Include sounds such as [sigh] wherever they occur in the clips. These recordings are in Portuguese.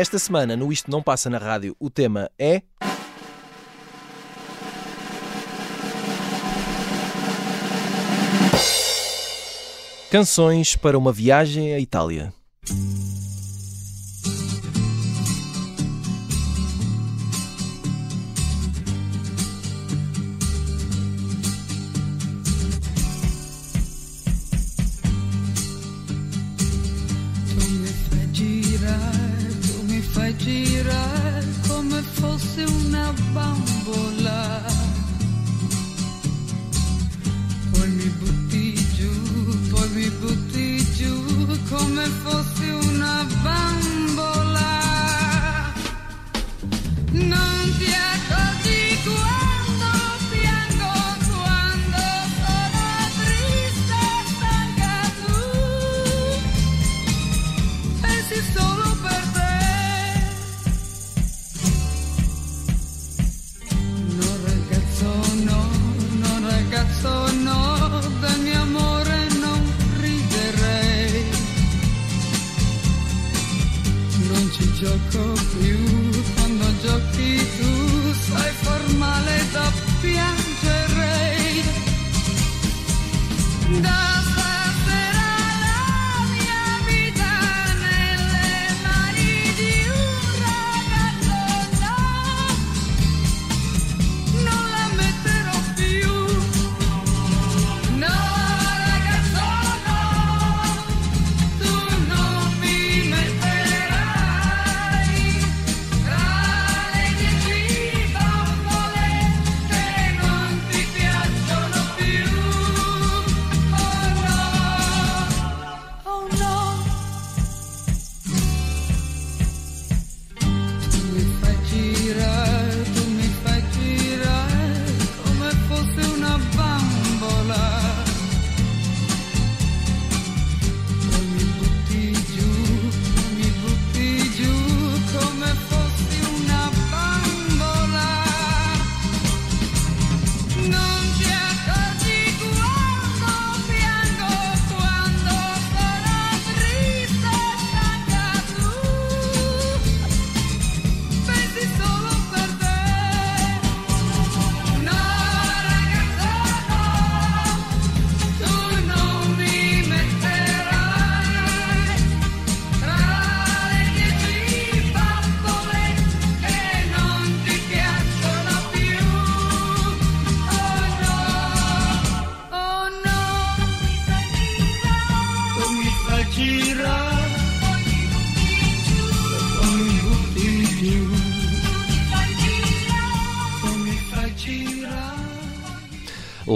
Esta semana, no Isto Não Passa na Rádio, o tema é. Canções para uma viagem à Itália.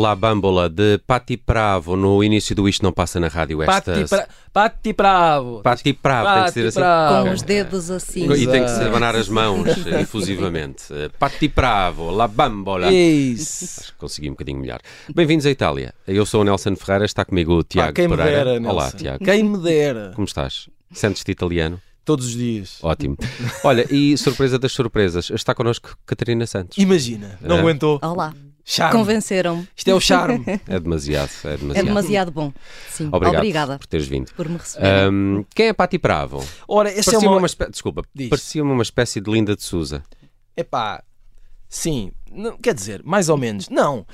La Bambola de Patti Pravo no início do Isto Não Passa na Rádio. Esta... Patti, pra... Patti Bravo! Patti Pravo, tem que ser assim. Com os dedos assim. E tem que se abanar as mãos [laughs] efusivamente. Patti Pravo, La Bambola. Isso. Acho que consegui um bocadinho melhor. Bem-vindos à Itália. Eu sou o Nelson Ferreira, está comigo o Pá, Tiago quem me Pereira. dera, Olá, Nelson. Tiago. Quem me dera. Como estás? Sentes-te italiano? Todos os dias. Ótimo. [laughs] Olha, e surpresa das surpresas, está connosco Catarina Santos. Imagina, não É. aguentou. Olá. Charme. Convenceram-me. Isto é o charme. [laughs] É demasiado, é É demasiado. demasiado bom. Sim. Obrigado Obrigada por teres vindo. por me. Ahm, quem é Patti Pravo? Ora, essa é Parecia-me uma. uma espé- Desculpa, parecia-me uma espécie de Linda de Souza. Epá, sim. Não, quer dizer, mais ou menos. Não.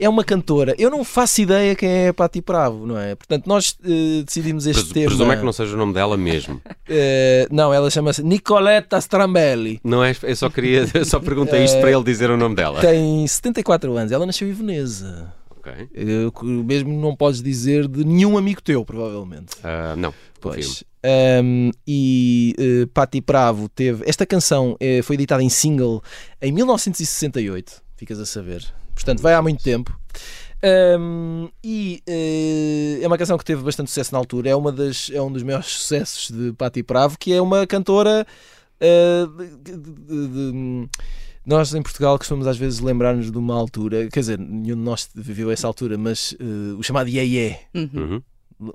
É uma cantora. Eu não faço ideia quem é a Patti Bravo, não é? Portanto, nós eh, decidimos este Presu- tema. Presumo é que não seja o nome dela mesmo. [laughs] Eh, não, ela chama-se Nicoletta Strambelli. Não é? Eu só queria, eu só perguntei isto para ele dizer o nome dela. Tem 74 anos. Ela nasceu em Veneza. Ok. Eh, que mesmo não podes dizer de nenhum amigo teu, provavelmente. Ah, não. Pois. Um, e uh, Patti Bravo teve. Esta canção eh, foi editada em single em 1968, ficas a saber. Portanto, vai há muito tempo. Um, e eh, é uma canção que teve bastante sucesso na altura. É, uma das, é um dos maiores sucessos de Patti Bravo, que é uma cantora. eh, de- de- de- de- nós em Portugal costumamos às vezes lembrar-nos de uma altura, quer dizer, nenhum de nós viveu essa altura, mas eh, o chamado Iê Uhum. Uhum.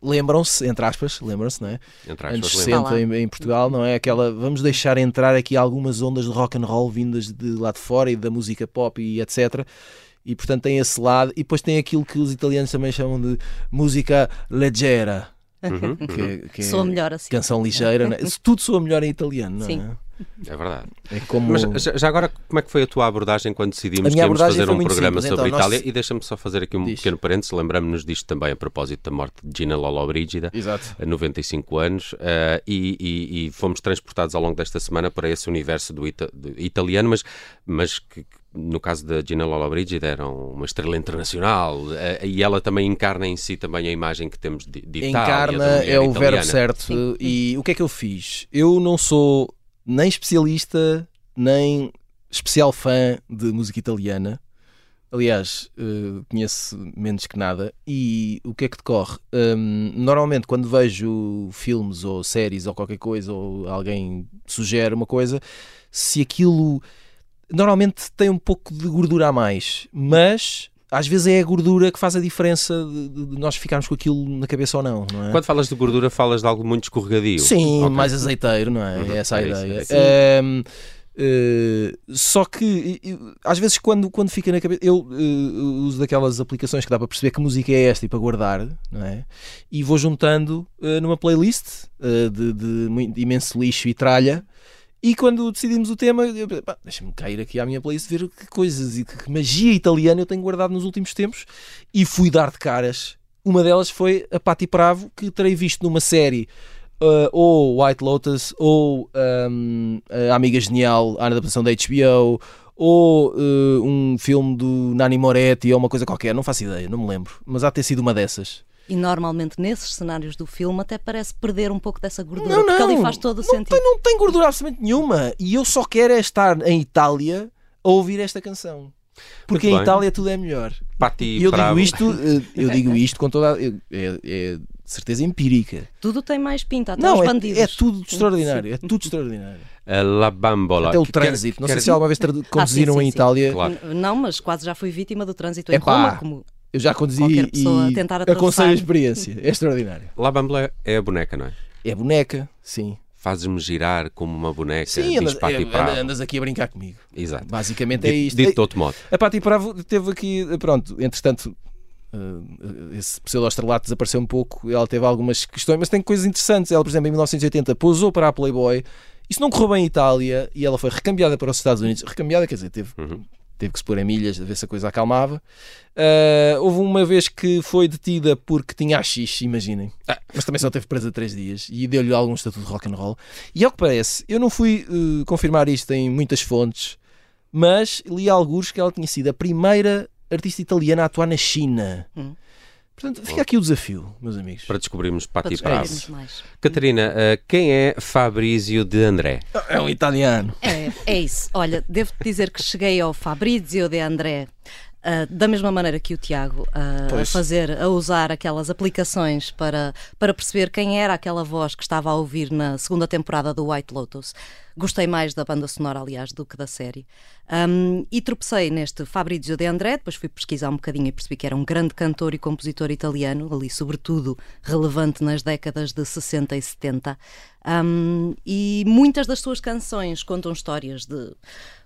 Lembram-se, entre aspas, lembram-se, não é? Entre Anos aspas, 60 lembro. lembro. em, em Portugal, não é? Aquela, vamos deixar entrar aqui algumas ondas de rock and roll vindas de lá de fora e da música pop e etc. E portanto tem esse lado, e depois tem aquilo que os italianos também chamam de música leggera, Uhum, que, é- que é Soa melhor assim. canção ligeira, é? Isso Tudo soa melhor em italiano, não Sim. É? Verdade. É como. Mas já, já agora, como é que foi a tua abordagem quando decidimos que íamos fazer um programa simples. sobre Então, nós- Itália? E deixa-me só fazer aqui um Diz. pequeno parênteses. Lembramos-nos disto também a propósito da morte de Gina Lollobrigida. Exato. a 95 anos, eh, e, e- e fomos transportados ao longo desta semana para esse universo do, ita- do italiano, mas, mas que, no caso da Gina Lollobrigida era uma estrela internacional eh, e ela também encarna em si também a imagem que temos de, de Itália. Encarna é o verbo italiana. certo. Sim. E o que é que eu fiz? Eu não sou nem especialista, nem especial fã de música italiana. Aliás, eh, conheço menos que nada. E o que é que decorre? Hum, normalmente, quando vejo filmes ou séries ou qualquer coisa, ou alguém sugere uma coisa, se aquilo normalmente tem um pouco de gordura a mais, mas às vezes é a gordura que faz a diferença de, de- de nós ficarmos com aquilo na cabeça ou não, não é? Quando falas de gordura, falas de algo muito escorregadio. Sim, Ok. mais azeiteiro, não é? Uhum, É essa a é isso, ideia. é isso. Ehm, eh, só que e- e, às vezes quando, quando fica na cabeça eu eh, uso daquelas aplicações que dá para perceber que música é esta e para guardar não é? e vou juntando eh, numa playlist eh, de, de muito- imenso lixo e tralha e quando decidimos o tema eu pensei, "Pá, deixa-me cair aqui à minha playlist ver que coisas e que magia italiana eu tenho guardado nos últimos tempos e fui dar de caras uma delas foi a Patti Pravo que terei visto numa série Uh, ou White Lotus, ou um, a Amiga Genial, a adaptação da HBO, ou uh, um filme do Nani Moretti, ou uma coisa qualquer, não faço ideia, não me lembro. Mas há de ter sido uma dessas. E normalmente nesses cenários do filme até parece perder um pouco dessa gordura, Não, porque não, ali faz todo o não sentido. Tem, não tem gordura absolutamente nenhuma. E eu só quero é estar em Itália a ouvir esta canção. Porque em. Itália tudo é melhor. Patti E eu Bravo. digo isto, uh, eu digo isto com toda a, é, é certeza empírica. Tudo tem mais pinta, até Não, os é, bandidos. é tudo extraordinário. É tudo extraordinário. A La Bambola. Até o Que quer- trânsito. Não sei quer- se alguma vez conduziram sim, em sim. Itália. Claro. Não, mas quase já fui vítima do trânsito em Epá. Roma, como Eu já conduzi Qualquer pessoa e tentar aconselho a experiência. É extraordinário. La Bambola é a boneca, não é? É boneca, sim. Fazes-me girar como uma boneca, Sim, andas, é, andas aqui a brincar comigo. Exato. Basicamente é isto. dito de outro modo. A Patti Bravo teve aqui, pronto, entretanto, eh, esse pseudo-estrelato desapareceu um pouco. Ela teve algumas questões, mas tem coisas interessantes. Ela, por exemplo, em 1980 pousou para a Playboy. Isso não correu bem em Itália e ela foi recambiada para os Estados Unidos. Recambiada, quer dizer, teve, Uhum. Teve que se pôr em milhas a ver se a coisa acalmava. Ah, houve uma vez que foi detida porque tinha AX, imaginem. Ah. Mas também só teve presa três dias e deu-lhe algum estatuto de rock and roll. E ao que parece, eu não fui eh, confirmar isto em muitas fontes, mas li alguns que ela tinha sido a primeira artista italiana a atuar na China. Hum. Portanto, fica aqui o desafio, meus amigos. Para descobrirmos descobrirmos mais. Catarina, eh, quem é Fabrício de André? É um italiano. É, é isso. Olha, devo dizer que cheguei ao Fabrizio de André ah, da mesma maneira que o Tiago ah, a fazer, a usar aquelas aplicações para, para perceber quem era aquela voz que estava a ouvir na segunda temporada do White Lotus. Gostei mais da banda sonora, aliás, do que da série. Um, e tropecei neste Fabrizio de André, depois fui pesquisar um bocadinho e percebi que era um grande cantor e compositor italiano, ali sobretudo relevante nas décadas de 60 e 70. Um, e muitas das suas canções contam histórias de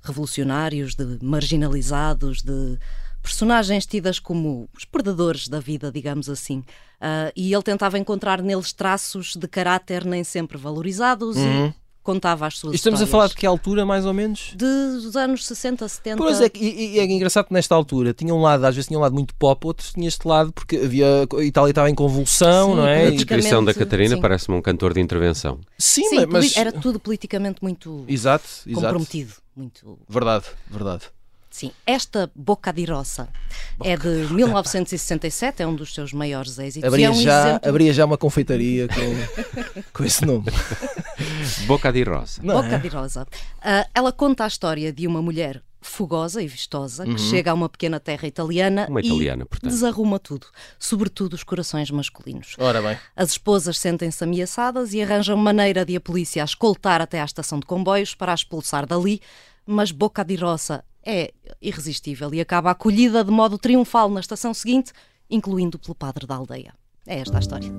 revolucionários, de marginalizados, de personagens tidas como os perdedores da vida, digamos assim. Ah, e ele tentava encontrar neles traços de caráter nem sempre valorizados e contava as suas E estamos a falar de que altura, mais ou menos? dos anos 60, 70. Pois é, e, e é engraçado que nesta altura tinha um lado, às vezes tinha um lado muito pop, outros tinha este lado porque havia, a Itália estava em convulsão, Sim, não A é? E- descrição da Catarina parece-me um cantor de intervenção. Sim, Sim, mas. era tudo politicamente muito Exato, exato. comprometido. Muito Verdade, verdade. Sim, esta Boca di Rosa é de 1967, é um dos seus maiores êxitos. e Abria, é um já, exemplo... abria já uma confeitaria com, [laughs] com esse nome. [laughs] Boca di Rosa. Não Boca é? di Rosa. Ah, ela conta a história de uma mulher fogosa e vistosa que chega a uma pequena terra italiana Uma e italiana, portanto. desarruma tudo, sobretudo os corações masculinos. Ora bem. As esposas sentem-se ameaçadas e arranjam maneira de a polícia a escoltar até à estação de comboios para a expulsar dali, mas Boca di Rosa é irresistível e acaba acolhida de modo triunfal na estação seguinte, incluindo pelo padre da aldeia. É esta a história.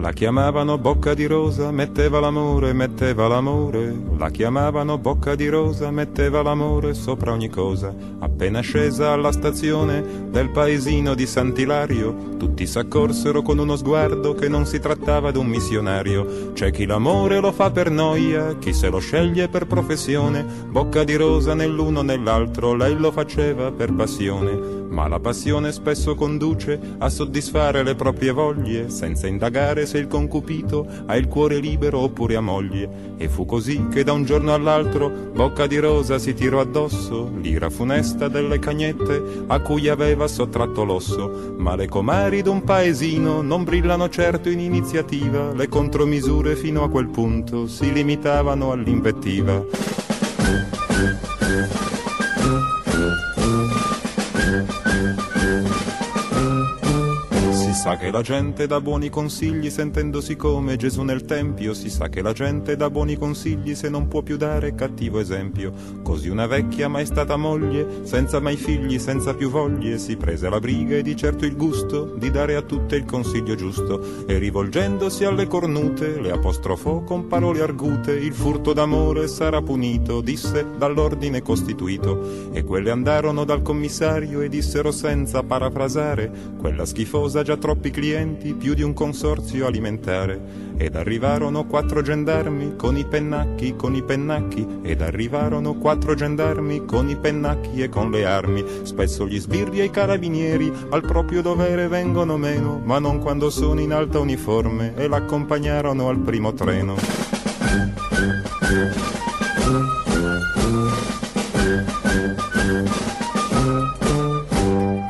La chiamavano bocca di rosa, metteva l'amore, metteva l'amore. La chiamavano bocca di rosa, metteva l'amore sopra ogni cosa. Appena scesa alla stazione del paesino di Sant'Ilario, tutti s'accorsero con uno sguardo che non si trattava d'un missionario. C'è chi l'amore lo fa per noia, chi se lo sceglie per professione. Bocca di rosa nell'uno nell'altro, lei lo faceva per passione. Ma la passione spesso conduce a soddisfare le proprie voglie, senza indagare se il concupito ha il cuore libero oppure ha moglie. E fu così che da un giorno all'altro Bocca di Rosa si tirò addosso l'ira funesta delle cagnette a cui aveva sottratto l'osso. Ma le comari d'un paesino non brillano certo in iniziativa, le contromisure fino a quel punto si limitavano all'invettiva. Sa che la gente dà buoni consigli sentendosi come Gesù nel Tempio, si sa che la gente dà buoni consigli se non può più dare cattivo esempio. Così una vecchia mai stata moglie, senza mai figli, senza più voglie, si prese la briga e di certo il gusto di dare a tutte il consiglio giusto. E rivolgendosi alle cornute, le apostrofò con parole argute, il furto d'amore sarà punito, disse dall'ordine costituito. E quelle andarono dal commissario e dissero senza parafrasare, quella schifosa già troppi clienti, più di un consorzio alimentare. Ed arrivarono quattro gendarmi con i pennacchi, con i pennacchi, ed arrivarono quattro gendarmi con i pennacchi e con le armi. Spesso gli sbirri e i carabinieri al proprio dovere vengono meno, ma non quando sono in alta uniforme e l'accompagnarono al primo treno.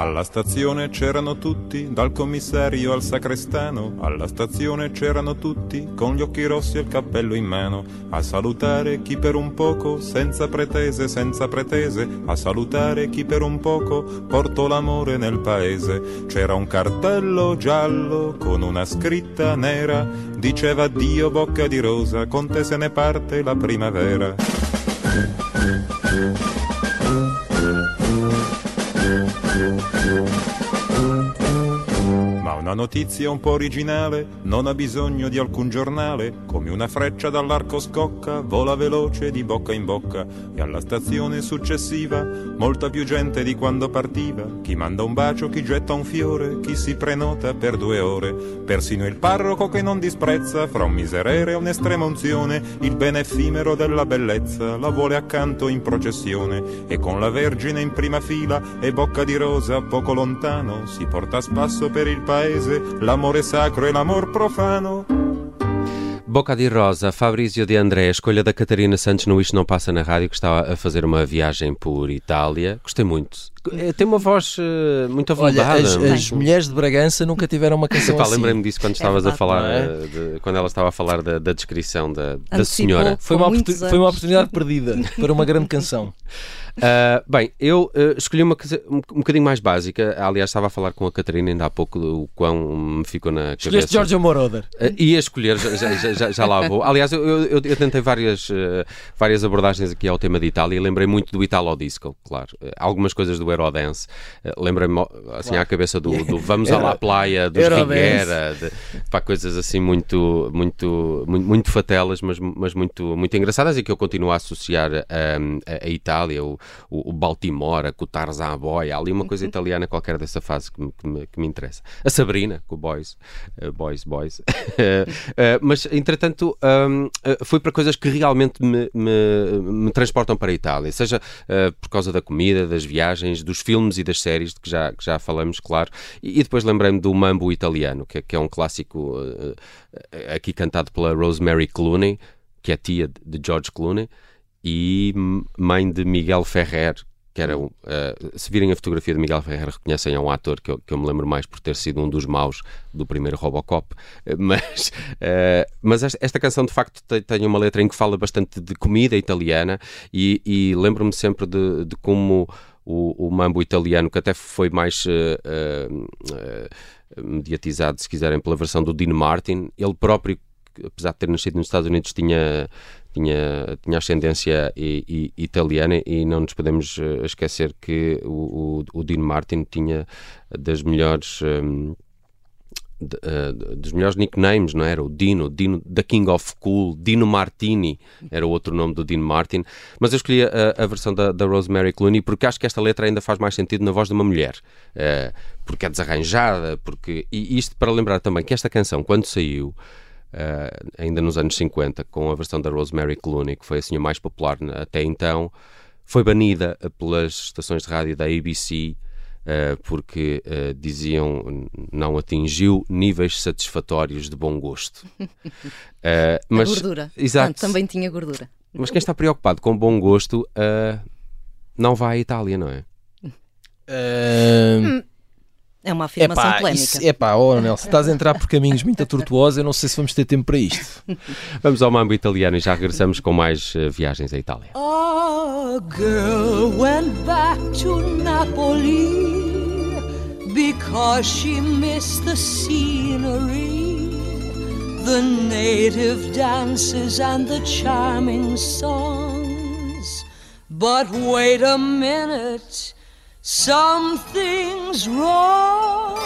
Alla stazione c'erano tutti, dal commissario al sacrestano. Alla stazione c'erano tutti, con gli occhi rossi e il cappello in mano. A salutare chi per un poco, senza pretese, senza pretese. A salutare chi per un poco portò l'amore nel paese. C'era un cartello giallo con una scritta nera. Diceva Dio bocca di rosa, con te se ne parte la primavera. Una notizia un po' originale non ha bisogno di alcun giornale, come una freccia dall'arco scocca, vola veloce di bocca in bocca e alla stazione successiva molta più gente di quando partiva, chi manda un bacio, chi getta un fiore, chi si prenota per due ore, persino il parroco che non disprezza fra un miserere e un'estrema unzione, il bene effimero della bellezza la vuole accanto in processione e con la Vergine in prima fila e bocca di rosa poco lontano si porta a spasso per il paese l'amore sacro e l'amor profano. Boca de Rosa, Fabrício de André, a escolha da Catarina Santos no Isto Não Passa na Rádio, que estava a fazer uma viagem por Itália. Gostei muito. Eh, Tem uma voz eh, muito Olha, avultada. as, as mulheres de Bragança nunca tiveram uma canção Epá, assim. Lembrei-me disso quando estavas a falar, é? eh, de- quando ela estava a falar da, da descrição da, da senhora. Foi uma, foi uma oportunidade perdida para uma grande canção. [laughs] Ah, bem, eu ah, escolhi uma coisa um, um bocadinho mais básica. Aliás, estava a falar com a Catarina ainda há pouco do quão me ficou na cabeça. Escolheste Georgia Moroder. Uh, ia escolher, já, já, já, já lá vou. Aliás, eu, eu, eu tentei várias, uh, várias abordagens aqui ao tema de Itália e lembrei muito do Italo Disco, claro. Uh, algumas coisas do Eurodance. Uh, Lembrei-me assim à cabeça do, do [laughs] Vamos à La Playa, dos Eurodance. Riguera, de, pá, coisas assim muito, muito, muito, muito fatelas, mas, mas muito, muito engraçadas e que eu continuo a associar um, a, a Itália, o, o, o Baltimore, a Tarzan Boy, há ali uma coisa italiana qualquer dessa fase que me, que me, que me interessa. A Sabrina, com o Boys, uh, Boys, Boys. Uh, [laughs] mas, entretanto, um, fui para coisas que realmente me, me, me transportam para a Itália, seja por causa da comida, das viagens, dos filmes e das séries, de que já, que já falamos, claro. E, e depois lembrei-me do Mambo Italiano, que, é- que é um clássico aqui cantado pela Rosemary Clooney, que é tia de George Clooney, e mãe de Miguel Ferrer, que era um, uh, se virem a fotografia de Miguel Ferrer reconhecem é um ator que eu, que eu me lembro mais por ter sido um dos maus do primeiro Robocop. Uh, [laughs] mas, uh, mas esta, esta canção de facto tem, tem uma letra em que fala bastante de comida italiana e, e lembro-me sempre de, de como o, o mambo italiano que até foi mais uh, mediatizado se quiserem pela versão do Dean Martin ele próprio apesar de ter nascido nos Estados Unidos tinha tinha, tinha ascendência i- i- italiana e não nos podemos eh, esquecer que o, o, o Dean Martin tinha das melhores hum, de- eh, dos melhores nicknames, não era? O Dino, Dino da King of Cool, Dino Martini era o outro nome do Dino Martin. Mas eu escolhi a, a versão da, da Rosemary Clooney porque acho que esta letra ainda faz mais sentido na voz de uma mulher. Eh, porque é desarranjada, porque. E isto para lembrar também que esta canção, quando saiu. Eh, ainda nos anos 50, com a versão da Rosemary Clooney, que foi assim a mais popular até então, foi banida eh, pelas estações de rádio da ABC eh, porque eh, diziam não atingiu níveis satisfatórios de bom gosto. [laughs] A mas, gordura. Exato. Portanto, também tinha gordura. Mas quem está preocupado com bom gosto não vai à Itália, não é? Ahm, É uma afirmação epá, polémica. isso, epá, oh Nelson, estás a entrar por caminhos muito tortuosos, eu não sei se vamos ter tempo para isto. [laughs] Vamos ao mambo italiano e já regressamos com mais eh, viagens à Itália. A girl went back to Napoli because she missed the scenery, the native dances, and the charming songs. But wait a minute, something's wrong.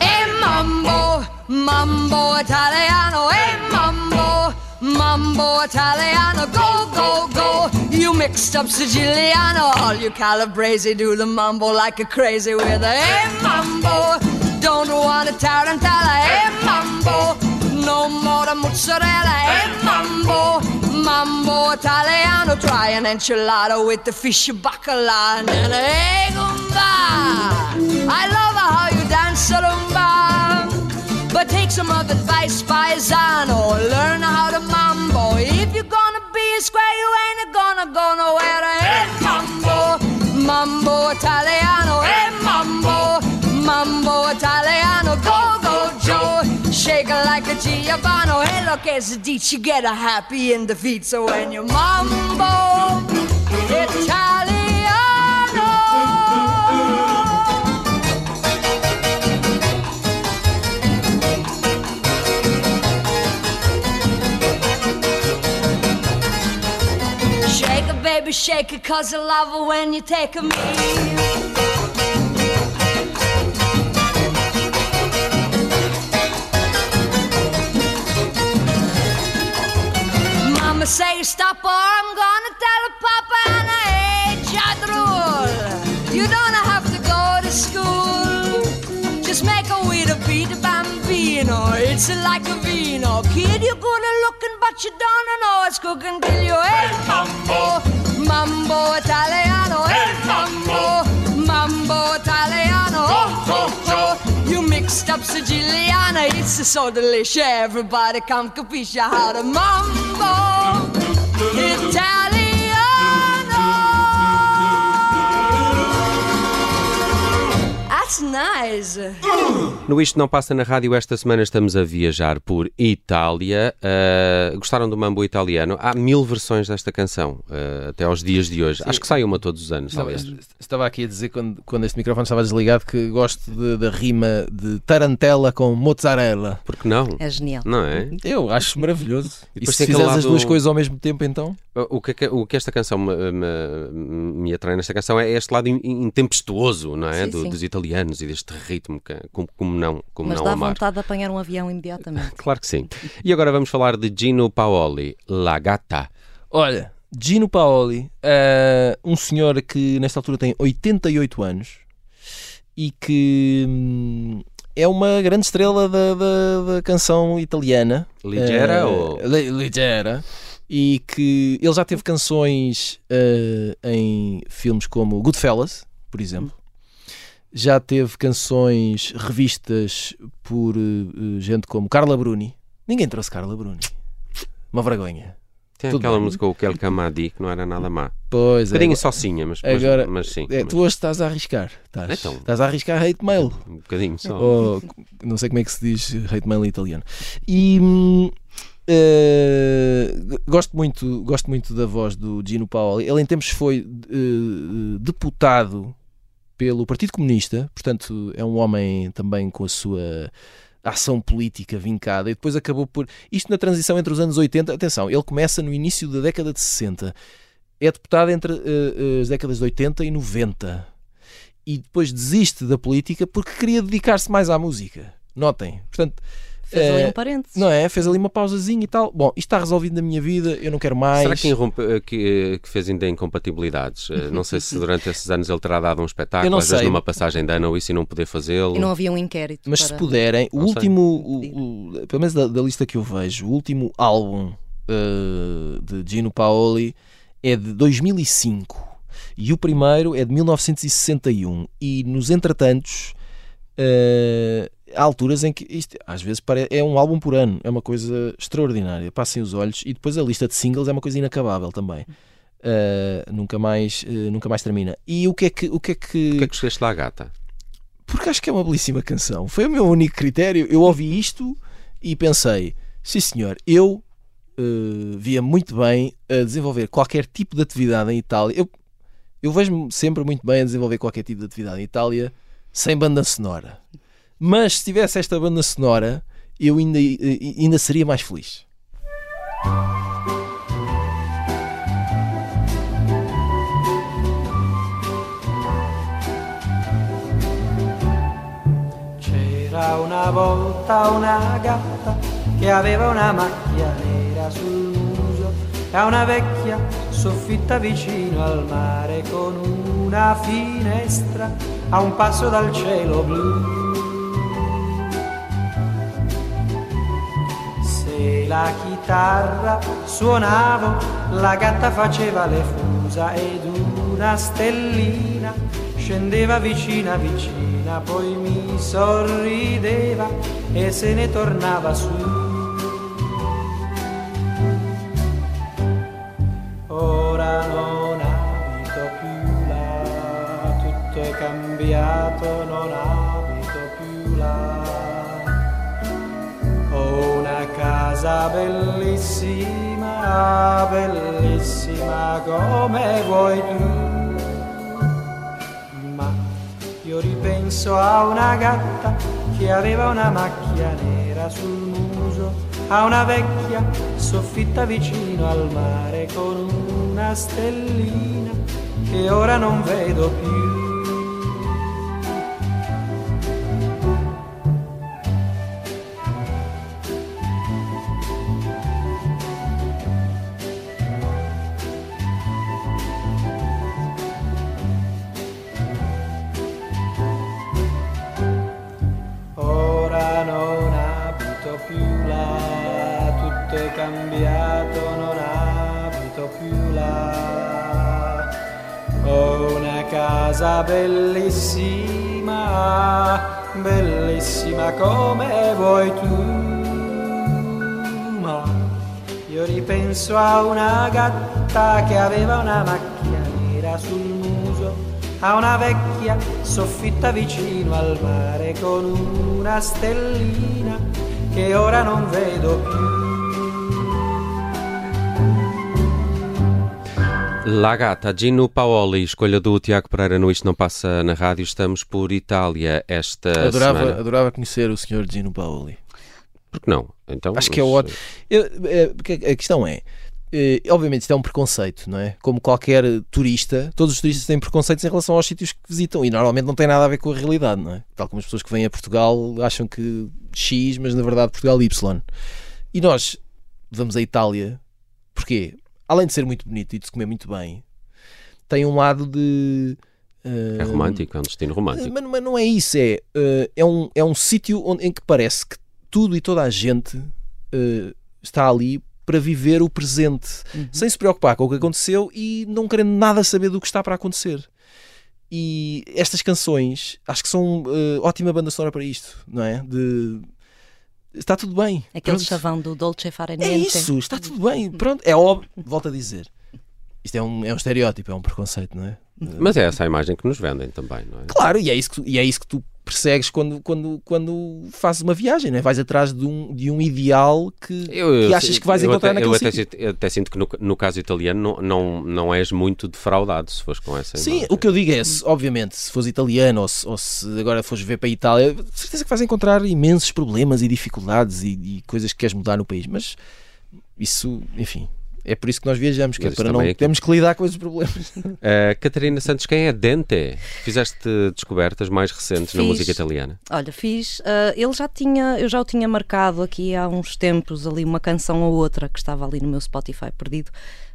E mambo, mambo italiano, e mambo, mambo italiano, go, go, go. You mixed up Siciliano, all you Calabrese do the mambo like a crazy with a e mambo. Don't want a tarantella, e mambo. No more the mozzarella, e mambo. Mambo italiano, try an enchilada with the fish bacala and an I love how you dance a. But take some of advice, paisano. Learn how to mambo. If you're gonna be a square, you ain't gonna go nowhere. Hey, mambo, mambo italiano. Like a Giovanni. Hey, look, as a ditch, get a happy in the feet. So when you mambo italiano. Shake it, baby, shake it, cause I love it when you take a me. Mama say stop or I'm gonna tell Papa and I hate Jadrul. You don't have to go to school. Just make a way to beat a bambino. It's like a vino. Kid, you're good at looking, but you don't know it's cooking till you hey mambo, mambo italiano, up Siciliana, it's so delicious. Everybody come capisce how to mambo Italiano. That's nice. No Isto Não Passa na Rádio, esta semana estamos a viajar por Itália. Uh, gostaram do mambo italiano? Há mil versões desta canção, uh, até aos dias de hoje. Acho que sai uma todos os anos, Não, aliás. estava aqui a dizer quando, quando este microfone estava desligado que gosto da rima de tarantela com mozzarella. Porque não? É genial. Não é? Eu acho maravilhoso. E, depois se fizeres as lado- duas coisas ao mesmo tempo, então. O que, o que esta canção me, me, me atrai nesta canção é este lado in- intempestuoso, não é? Sim, Do- sim. dos italianos e deste ritmo, que, como, como não, como Mas não dá amar. vontade de apanhar um avião imediatamente. [laughs] Claro que sim. E agora vamos falar de Gino Paoli, La Gatta. Olha, Gino Paoli, eh, um senhor que nesta altura tem 88 anos e que hum, é uma grande estrela da, da- da canção italiana. Ligeira Eh, ou... li- Ligeira. E que ele já teve canções eh, em filmes como Goodfellas, por exemplo. Já teve canções revistas por eh, gente como Carla Bruni. Ninguém trouxe Carla Bruni. Uma vergonha. Tem tudo aquela bem. música, o Kel Camadi, que não era nada má. Pois Um bocadinho é. sozinha, mas, mas, agora- mas sim. É, mas tu hoje estás a arriscar. Estás, Então. estás a arriscar hate mail. Um bocadinho só. [laughs] Ou, não sei como é que se diz hate mail em italiano. E hum, eh, gosto, muito, gosto muito da voz do Gino Paoli. Ele em tempos foi eh, deputado pelo Partido Comunista, portanto é um homem também com a sua ação política vincada e depois acabou por. Isto na transição entre os anos 80, atenção, ele começa no início da década de 60 é deputado entre uh, as décadas de 80 e 90 e depois desiste da política porque queria dedicar-se mais à música. Notem. Portanto, Fez ali um parênteses. Não é? Fez ali uma pausazinha e tal. Bom, isto está resolvido na minha vida, eu não quero mais. Será que, irrompe, que, que fez ainda incompatibilidades? não sei se durante esses anos ele terá dado um espetáculo, às vezes numa passagem de ano ou isso e não poder fazê-lo. E não havia um inquérito. Mas para... se puderem, o último, o, o, pelo menos da, da, lista que eu vejo, o último álbum uh, de Gino Paoli é de 2005 e o primeiro é de 1961. E nos entretantos. Uh, há alturas em que isto às vezes é um álbum por ano, é uma coisa extraordinária. Passem os olhos e depois a lista de singles é uma coisa inacabável também. Uh, nunca mais uh, nunca mais termina. E o que é que o que é que o que é que escolheste lá, gata? Porque acho que é uma belíssima canção. Foi o meu único critério. Eu ouvi isto e pensei, sim senhor, eu uh, via muito bem a desenvolver qualquer tipo de atividade em Itália. Eu, eu vejo-me sempre muito bem a desenvolver qualquer tipo de atividade em Itália sem banda sonora. Mas se tivesse esta banda sonora, eu ainda, ainda seria mais feliz. C'era una volta una gatta che aveva una macchia nera sul muso e una vecchia soffitta vicino al mare con una finestra a un passo dal cielo blu. La chitarra suonavo, la gatta faceva le fusa ed una stellina scendeva vicina vicina, poi mi sorrideva e se ne tornava su. Ora non abito più là, tutto è cambiato, non abito casa bellissima, bellissima come vuoi tu. Ma io ripenso a una gatta che aveva una macchia nera sul muso, a una vecchia soffitta vicino al mare con una stellina che ora non vedo più. Bellissima, bellissima come vuoi tu. Ma io ripenso a una gatta che aveva una macchia nera sul muso, a una vecchia soffitta vicino al mare con una stellina che ora non vedo più. La Gata, Gino Paoli, escolha do Tiago Pereira no Isto Não Passa na Rádio. Estamos por Itália esta adorava, semana. Adorava conhecer o Sr. Gino Paoli. Por que não? Então, Acho que é ótimo. A questão é, eh, obviamente isto é um preconceito, não é? Como qualquer turista, todos os turistas têm preconceitos em relação aos sítios que visitam e normalmente não tem nada a ver com a realidade, não é? Tal como as pessoas que vêm a Portugal acham que X, mas na verdade Portugal Y. E nós vamos à Itália, porquê? Além de ser muito bonito e de se comer muito bem, tem um lado de. Uh, é romântico, é um destino romântico. Mas, mas não é isso, é, uh, é um, é um sítio em que parece que tudo e toda a gente uh, está ali para viver o presente, uhum. sem se preocupar com o que aconteceu e não querendo nada saber do que está para acontecer. E estas canções acho que são ótima banda sonora para isto, não é? De está tudo bem. Aquele pronto. chavão do Dolce Far É isso, está tudo bem. Pronto, é óbvio. Volto a dizer. Isto é um, é um estereótipo, é um preconceito, não é? Mas é essa a imagem que nos vendem também, não é? Claro, e é isso que, e é isso que tu persegues quando, quando, quando fazes uma viagem, não é? vais atrás de um, de um ideal que, eu, que achas que vais encontrar até, naquele eu até, eu até sinto que no, no caso italiano não, não, não és muito defraudado se fores com essa Sim, imagem. o que eu digo é, se, obviamente, se fores italiano ou se, ou se agora fores ver para a Itália, certeza que vais encontrar imensos problemas e dificuldades e, e coisas que queres mudar no país, mas isso, enfim, É por isso que nós viajamos, que é para não aqui- termos que lidar com esses problemas. Uh, [laughs] Catarina Santos, quem é Dente? Fizeste descobertas mais recentes na Fiz. música italiana? Olha, fiz. ah, ele já tinha, eu já o tinha marcado aqui há uns tempos, ali uma canção ou outra que estava ali no meu Spotify perdido.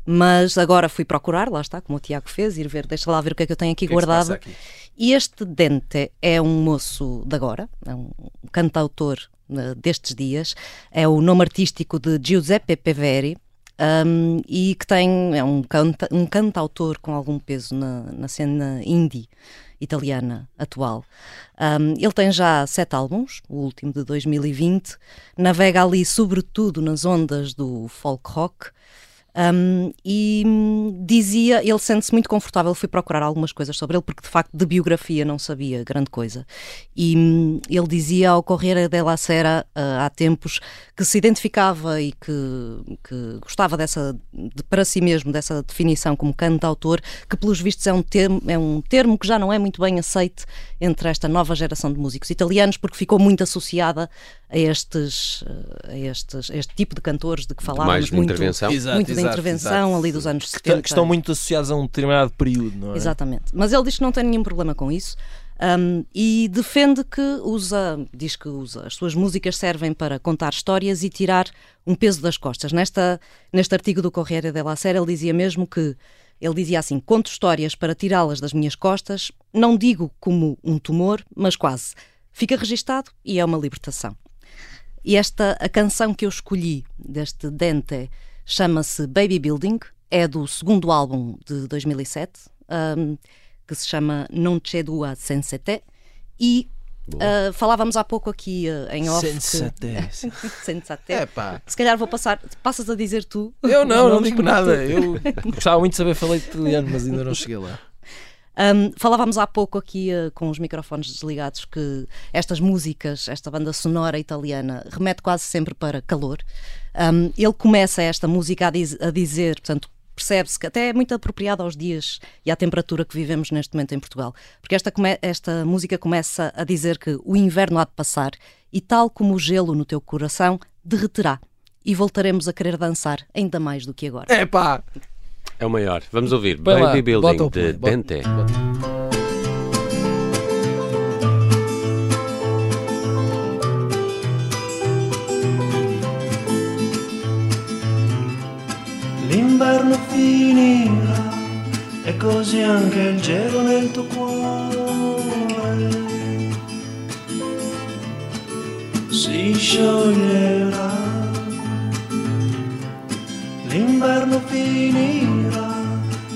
Mas agora fui procurar, lá está, como o Tiago fez, ir ver, deixa lá ver o que é que eu tenho aqui que é que guardado. aqui? E este Dente é um moço de agora, é um cantautor eh, destes dias, é o nome artístico de Giuseppe Peveri. Um, e que tem é um, canta, um cantautor com algum peso na, na cena indie italiana atual. Um, ele tem já sete álbuns, o último de 2020, navega ali sobretudo nas ondas do folk rock. Um, e hum, dizia, ele sente-se muito confortável. Fui procurar algumas coisas sobre ele, porque de facto de biografia não sabia grande coisa. E hum, ele dizia ao Corriere della Sera ah, há tempos que se identificava e que, que gostava dessa, de, para si mesmo, dessa definição como cantautor, que pelos vistos é um, termo, é um termo que já não é muito bem aceite entre esta nova geração de músicos italianos, porque ficou muito associada a estes, a estes, a este tipo de cantores de que falávamos Mais de muito. intervenção? Exato, muito da exato, intervenção exato. ali dos anos Que, 70. que estão muito associados a um determinado período, não é? Exatamente. Mas ele diz que não tem nenhum problema com isso. um, e defende que usa, diz que usa, as suas músicas servem para contar histórias e tirar um peso das costas. Nesta, neste artigo do Corriere della Sera ele dizia mesmo que, ele dizia assim, conto histórias para tirá-las das minhas costas, não digo como um tumor, mas quase. Fica registado e é uma libertação. E esta, a canção que eu escolhi deste Dente chama-se Baby Building, é do segundo álbum de 2007, um, que se chama Non c'è dua senza te, e uh, falávamos há pouco aqui uh, em off. que- Sensatez. É pá. Se calhar vou passar, passas a dizer tu. Eu não, [laughs] não digo nada. Eu gostava muito de saber falar italiano, mas ainda não cheguei lá. Um, falávamos há pouco aqui uh, com os microfones desligados que estas músicas, esta banda sonora italiana, remete quase sempre para calor. Um, ele começa esta música a, diz- a dizer, portanto, percebe-se que até é muito apropriada aos dias e à temperatura que vivemos neste momento em Portugal, porque esta, esta música começa a dizer que o inverno há de passar e, tal como o gelo no teu coração, derreterá e voltaremos a querer dançar ainda mais do que agora. É pá. É o maior. Vamos ouvir. Põe lá, Baby bota Building o play, de bota- Dente. L'inverno finirà e così anche il gelo nel tuo cuore si scioglierà. L'inverno finirà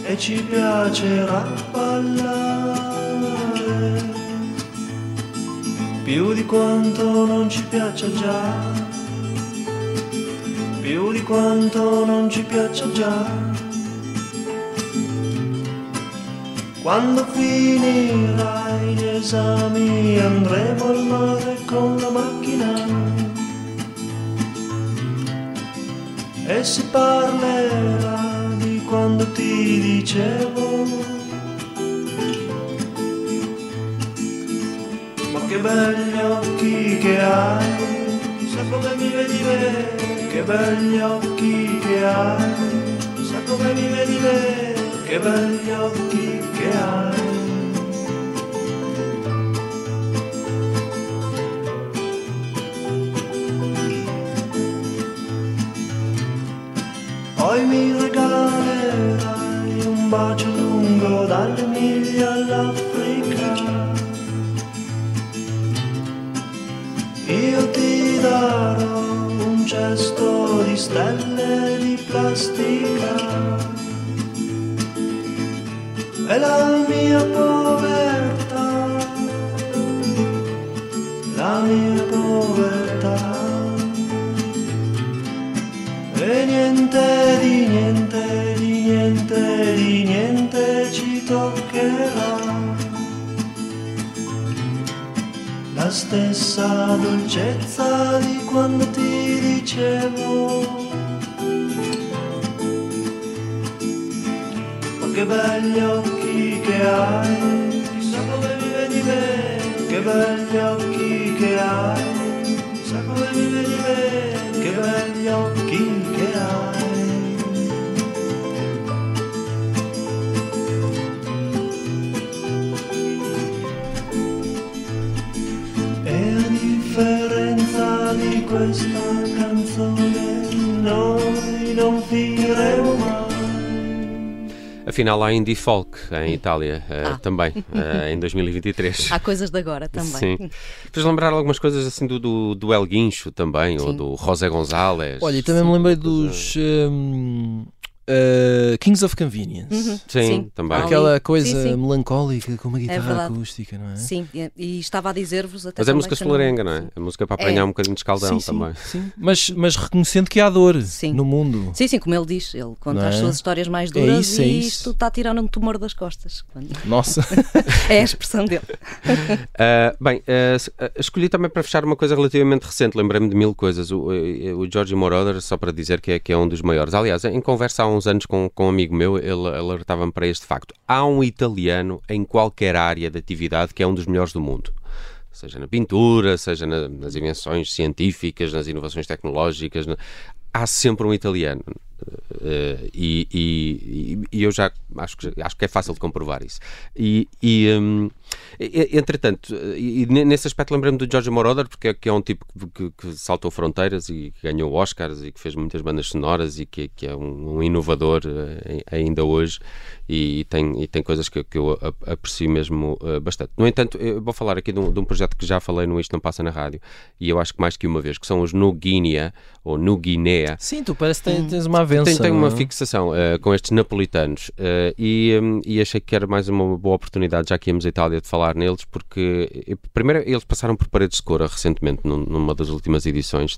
e ci piacerà ballare. Più di quanto non ci piaccia già. Più di quanto non ci piaccia già. Quando finirai gli esami andremo al mare con la macchina. E si parlerà dicevo. Ma che belli occhi che hai sa come mi vedi me che belli occhi che hai sa come mi vedi me che belli occhi che hai. Poi mi bacio lungo dall'Emilia all'Africa. Io ti darò un cesto di stelle di plastica. E la mia povertà, stessa dolcezza di quando ti dicevo. Ma che belli occhi che hai. Chissà come mi vedi me. Che belli occhi che hai. Chissà come mi vedi me. Che belli occhi che hai questa canzone noi non finiremo. Afinal, há indie folk em Itália uh, ah. também, uh, em 2023. Há coisas de agora também. Sim. Fez lembrar algumas coisas assim do, do, do El Guincho também, Sim. ou do José González. Olha, e também Sim, me lembrei dos. Um, uh, Kings of Convenience. Uhum. Sim, Sim. também. Ali. Aquela coisa Sim, sim. melancólica com uma guitarra verdade. acústica, não é? Sim, e, e estava a dizer-vos até Mas é música solarenga, não é? É música para apanhar É. um bocadinho de escaldão sim, sim, também. sim. Mas, mas reconhecendo que há dor Sim. no mundo. Sim, sim, como ele diz, ele conta Não as é? suas histórias mais É duras isso, é e isso. isto está a tirar um tumor das costas. Quando- [laughs] Nossa. [laughs] É a expressão dele. Ah, [laughs] bem, ah, escolhi também para fechar uma coisa relativamente recente, lembrei-me de mil coisas. O, o George Moroder, só para dizer que é, que é um dos maiores. Aliás, em conversa há uns anos com, com um amigo meu, ele alertava-me para este facto. Há um italiano em qualquer área de atividade que é um dos melhores do mundo. Seja na pintura, seja na- nas invenções científicas, nas inovações tecnológicas. na- Há sempre um italiano. Eh, e, e- e eu já acho que, acho que é fácil de comprovar isso. E, e, e- entretanto, nesse aspecto lembrei-me do George Moroder, porque é, que é um tipo que, que- saltou fronteiras e que ganhou Oscars e que fez muitas bandas sonoras e que, que é um, um inovador eh, ainda hoje e tem, e tem coisas que, que eu aprecio mesmo eh, bastante. No entanto, eu vou falar aqui de um, de um projeto que já falei no Isto Não Passa na Rádio e eu acho que mais que uma vez, que são os No Guinea ou No Guiné. Sim, tu parece que tens, tens uma avença. Tem, tem uma é? fixação eh, com estes napolitanos eh, e, hum, e achei que era mais uma boa oportunidade, já que íamos à Itália, de falar neles, porque eh, primeiro eles passaram por Paredes de Cora recentemente, num- numa das últimas edições.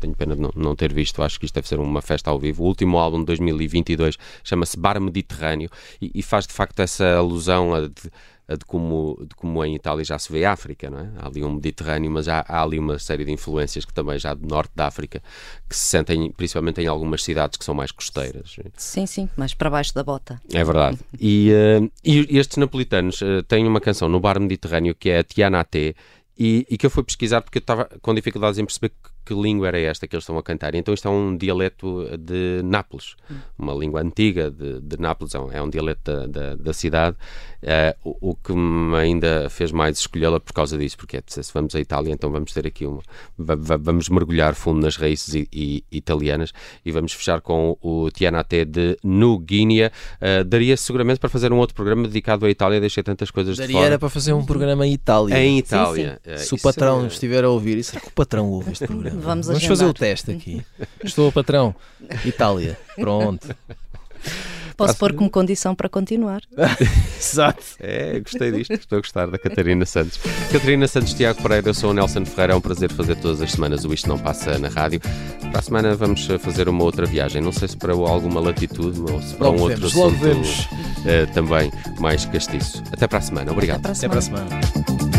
Tenho pena de não, não ter visto, acho que isto deve ser uma festa ao vivo. O último álbum de 2022 chama-se Bar Mediterrâneo e, e faz de facto essa alusão a de, a de como, de como em Itália já se vê a África, não é? Há ali um Mediterrâneo, mas há, há ali uma série de influências que também já do norte da África que se sentem principalmente em algumas cidades que são mais costeiras. Sim, sim, mas para baixo da bota. É verdade. [laughs] E, eh, e estes napolitanos eh, têm uma canção no bar Mediterrâneo que é a Tianate e, e que eu fui pesquisar porque eu estava com dificuldades em perceber que, língua era esta que eles estão a cantar. Então isto é um dialeto de Nápoles, uma língua antiga de, de Nápoles, é um, é dialeto da, da, da cidade, eh, o, o que me ainda fez mais escolhê-la por causa disso, porque é, se vamos à Itália, então vamos ter aqui uma. va- va- Vamos mergulhar fundo nas raízes i- i- italianas e vamos fechar com o Tianate de No Guinea. Eh, daria seguramente para fazer um outro programa dedicado à Itália, deixei tantas coisas de Daria fora. era para fazer um programa em Itália. Em Itália. Eh, Se o isso patrão é- estiver a ouvir, e será que o patrão ouve este programa? Vamos fazer agendar. o teste aqui. [laughs] Estou, patrão. Itália. Pronto. Posso pôr como condição para continuar. [laughs] Exato. É, gostei disto, estou a gostar da Catarina Santos. Catarina Santos, Tiago Pereira, eu sou o Nelson Ferreira, é um prazer fazer todas as semanas o Isto Não Passa na rádio. Para a semana vamos eh, fazer uma outra viagem, não sei se para alguma latitude ou se para Logo um outro vemos, logo assunto vemos. eh, também mais castiço. Até para a semana, obrigado. Até para a Até semana. para a semana.